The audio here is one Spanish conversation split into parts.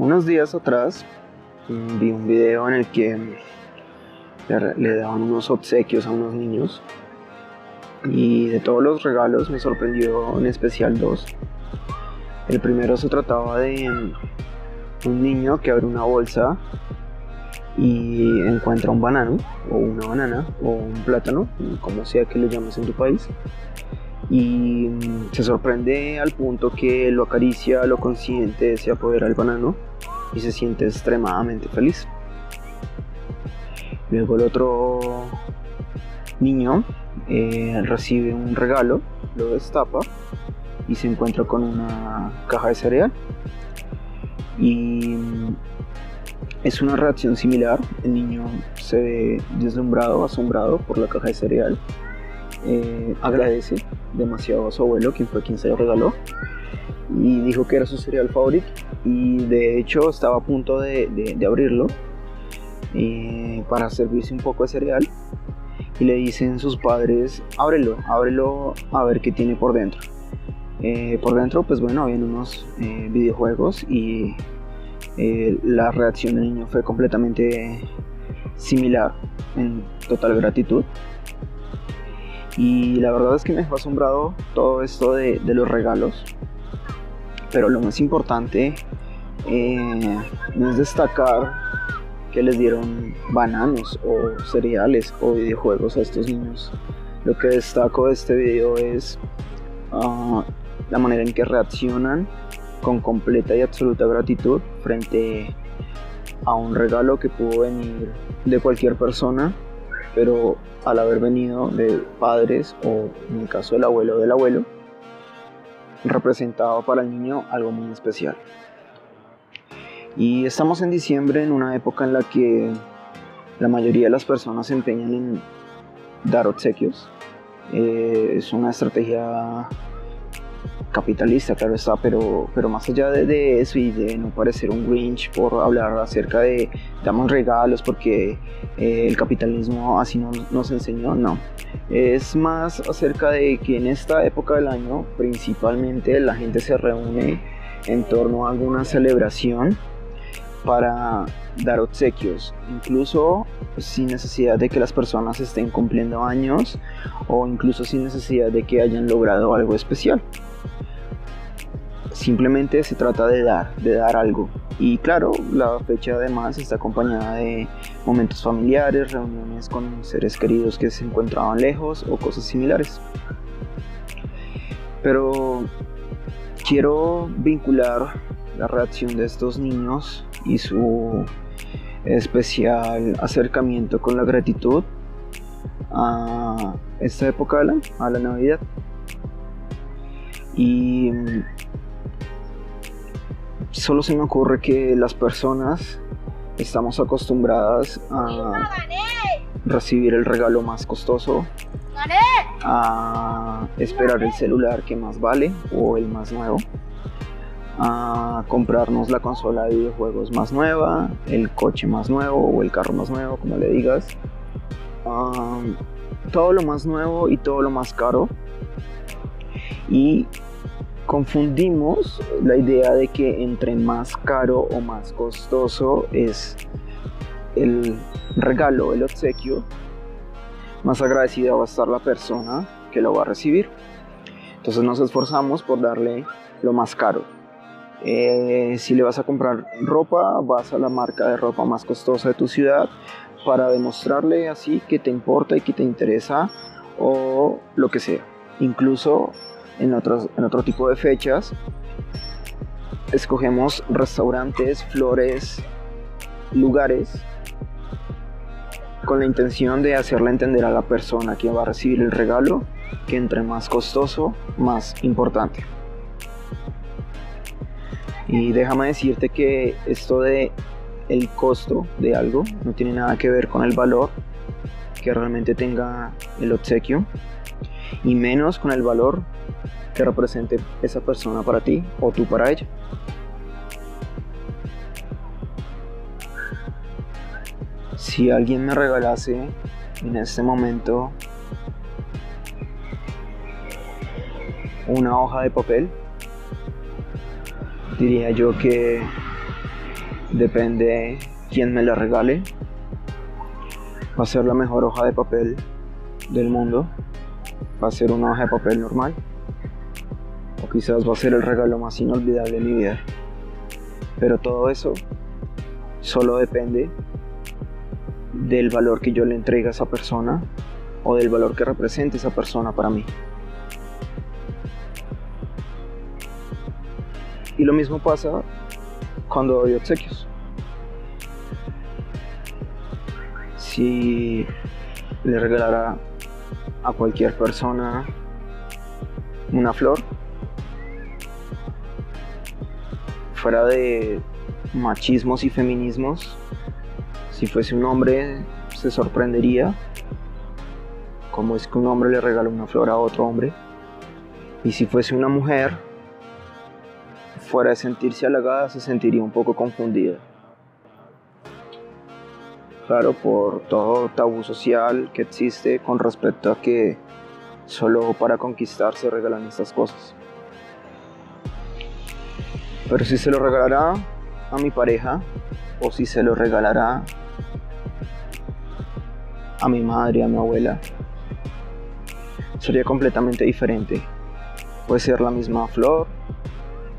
Unos días atrás vi un video en el que le, daban unos obsequios a unos niños y de todos los regalos me sorprendió en especial dos. El primero se trataba de un niño que abre una bolsa y encuentra un banano o una banana o un plátano, como sea que le llames en tu país, y mm, se sorprende al punto que lo acaricia, lo consiente, se apodera el banano y se siente extremadamente feliz. Luego el otro niño eh, recibe un regalo, lo destapa y se encuentra con una caja de cereal. Y mm, es una reacción similar. El niño se ve deslumbrado, asombrado por la caja de cereal. Eh, agradece demasiado a su abuelo, quien fue quien se lo regaló. Y dijo que era su cereal favorito. Y de hecho estaba a punto de, abrirlo eh, para servirse un poco de cereal. Y le dicen sus padres, ábrelo, ábrelo a ver qué tiene por dentro. Eh, por dentro, pues bueno, habían unos videojuegos y eh, la reacción del niño fue completamente similar en total gratitud. Y la verdad es que me fue asombrado todo esto de, los regalos. Pero lo más importante eh, no es destacar que les dieron bananos o cereales o videojuegos a estos niños. Lo que destaco de este video es ah, la manera en que reaccionan con completa y absoluta gratitud frente a un regalo que pudo venir de cualquier persona, pero al haber venido de padres o en el caso del abuelo del abuelo, representado para el niño algo muy especial. Y estamos en diciembre en una época en la que la mayoría de las personas se empeñan en dar obsequios. Eh, es una estrategia capitalista, claro está, pero, pero más allá de, eso y de no parecer un Grinch por hablar acerca de damos regalos porque eh, el capitalismo así no, nos enseñó, no. Es más acerca de que en esta época del año principalmente la gente se reúne en torno a alguna celebración para dar obsequios, incluso sin necesidad de que las personas estén cumpliendo años o incluso sin necesidad de que hayan logrado algo especial. Simplemente se trata de dar, de dar algo. Y claro, la fecha además está acompañada de momentos familiares, reuniones con seres queridos que se encontraban lejos o cosas similares. Pero quiero vincular la reacción de estos niños y su especial acercamiento con la gratitud a esta época, a la Navidad. Y solo se me ocurre que las personas estamos acostumbradas a recibir el regalo más costoso, a esperar el celular que más vale o el más nuevo, a comprarnos la consola de videojuegos más nueva, el coche más nuevo o el carro más nuevo, como le digas, todo lo más nuevo y todo lo más caro. Y confundimos la idea de que entre más caro o más costoso es el regalo, el obsequio, más agradecida va a estar la persona que lo va a recibir. Entonces nos esforzamos por darle lo más caro. Eh, si le vas a comprar ropa, vas a la marca de ropa más costosa de tu ciudad para demostrarle así que te importa y que te interesa o lo que sea. Incluso en, otros, en otro tipo de fechas. Escogemos restaurantes, flores, lugares con la intención de hacerle entender a la persona que va a recibir el regalo que entre más costoso, más importante. Y déjame decirte que esto de el costo de algo no tiene nada que ver con el valor que realmente tenga el obsequio y menos con el valor que represente esa persona para ti o tú para ella. Si alguien me regalase en este momento una hoja de papel, diría yo que depende quién me la regale. Va a ser la mejor hoja de papel del mundo. Va a ser una hoja de papel normal. O quizás va a ser el regalo más inolvidable de mi vida. Pero todo eso solo depende del valor que yo le entregue a esa persona o del valor que represente esa persona para mí. Y lo mismo pasa cuando doy obsequios. Si le regalara a cualquier persona una flor, fuera de machismos y feminismos, si fuese un hombre se sorprendería como es que un hombre le regala una flor a otro hombre. Y si fuese una mujer, fuera de sentirse halagada, se sentiría un poco confundida. Claro, por todo tabú social que existe con respecto a que solo para conquistar se regalan estas cosas. Pero si se lo regalará a mi pareja o si se lo regalará a mi madre, a mi abuela, sería completamente diferente. Puede ser la misma flor,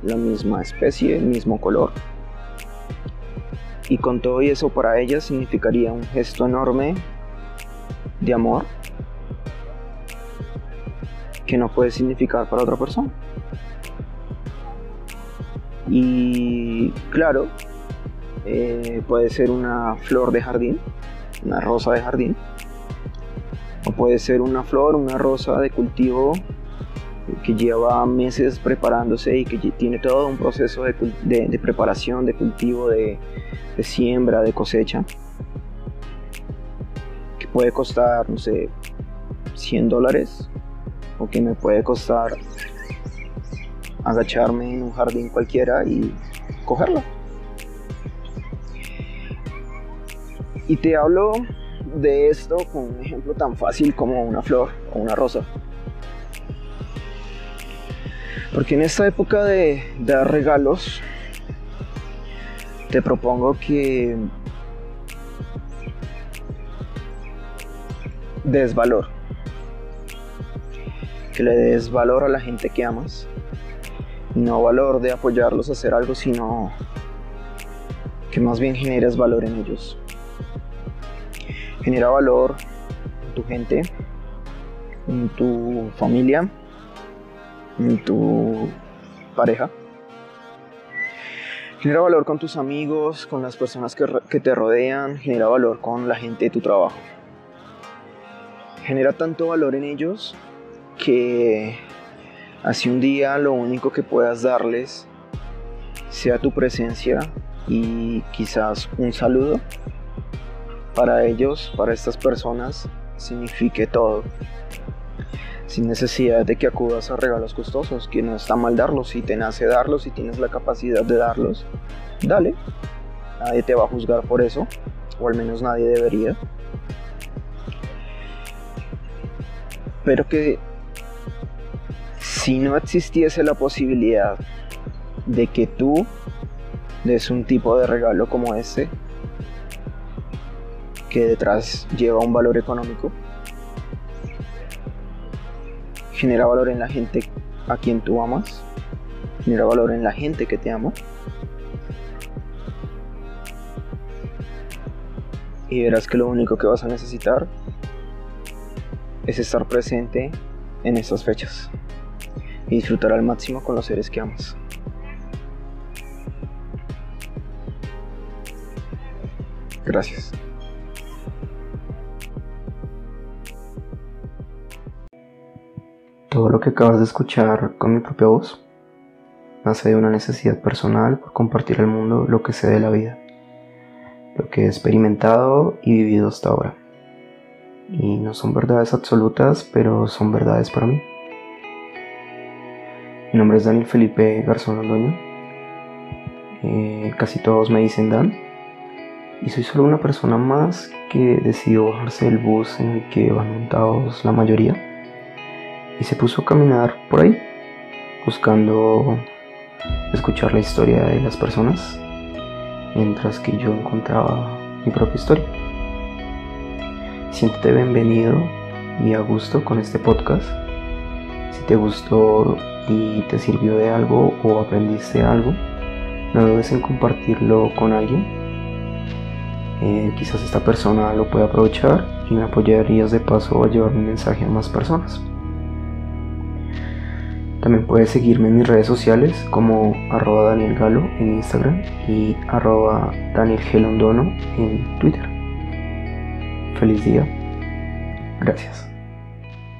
la misma especie, el mismo color. Y con todo eso para ella significaría un gesto enorme de amor que no puede significar para otra persona. Y claro, eh, puede ser una flor de jardín, una rosa de jardín, o puede ser una flor, una rosa de cultivo que lleva meses preparándose y que tiene todo un proceso de, preparación, de cultivo, de, de, siembra, de cosecha, que puede costar, no sé, 100 dólares o que me puede costar agacharme en un jardín cualquiera y cogerla. Y te hablo de esto con un ejemplo tan fácil como una flor o una rosa. Porque en esta época de dar regalos, te propongo que des valor. Que le des valor a la gente que amas. No valor de apoyarlos a hacer algo, sino que más bien generes valor en ellos. Genera valor en tu gente, en tu familia, tu pareja. Genera valor con tus amigos, con las personas que te rodean, genera valor con la gente de tu trabajo. Genera tanto valor en ellos que así un día lo único que puedas darles sea tu presencia y quizás un saludo. Para ellos, para estas personas, signifique todo sin necesidad de que acudas a regalos costosos, que no está mal darlos, si te nace darlos, si tienes la capacidad de darlos, dale, nadie te va a juzgar por eso, o al menos nadie debería. Pero que si no existiese la posibilidad de que tú des un tipo de regalo como este, que detrás lleva un valor económico, genera valor en la gente a quien tú amas, genera valor en la gente que te ama. Y verás que lo único que vas a necesitar es estar presente en estas fechas y disfrutar al máximo con los seres que amas. Gracias. Todo lo que acabas de escuchar con mi propia voz nace de una necesidad personal por compartir al mundo lo que sé de la vida, lo que he experimentado y vivido hasta ahora. Y no son verdades absolutas, pero son verdades para mí. Mi nombre es Daniel Felipe Garzón Londoño. Eh, casi todos me dicen Dan. Y soy solo una persona más que decidió bajarse del bus en el que van montados la mayoría y se puso a caminar por ahí, buscando escuchar la historia de las personas mientras que yo encontraba mi propia historia. Siéntete bienvenido y a gusto con este podcast. Si te gustó y te sirvió de algo o aprendiste algo, no dudes en compartirlo con alguien. Eh, quizás esta persona lo pueda aprovechar y me apoyarías de paso a llevar mi mensaje a más personas. También puedes seguirme en mis redes sociales como arroba Daniel Galo en Instagram y arroba Daniel Gelondono en Twitter. Feliz día. Gracias.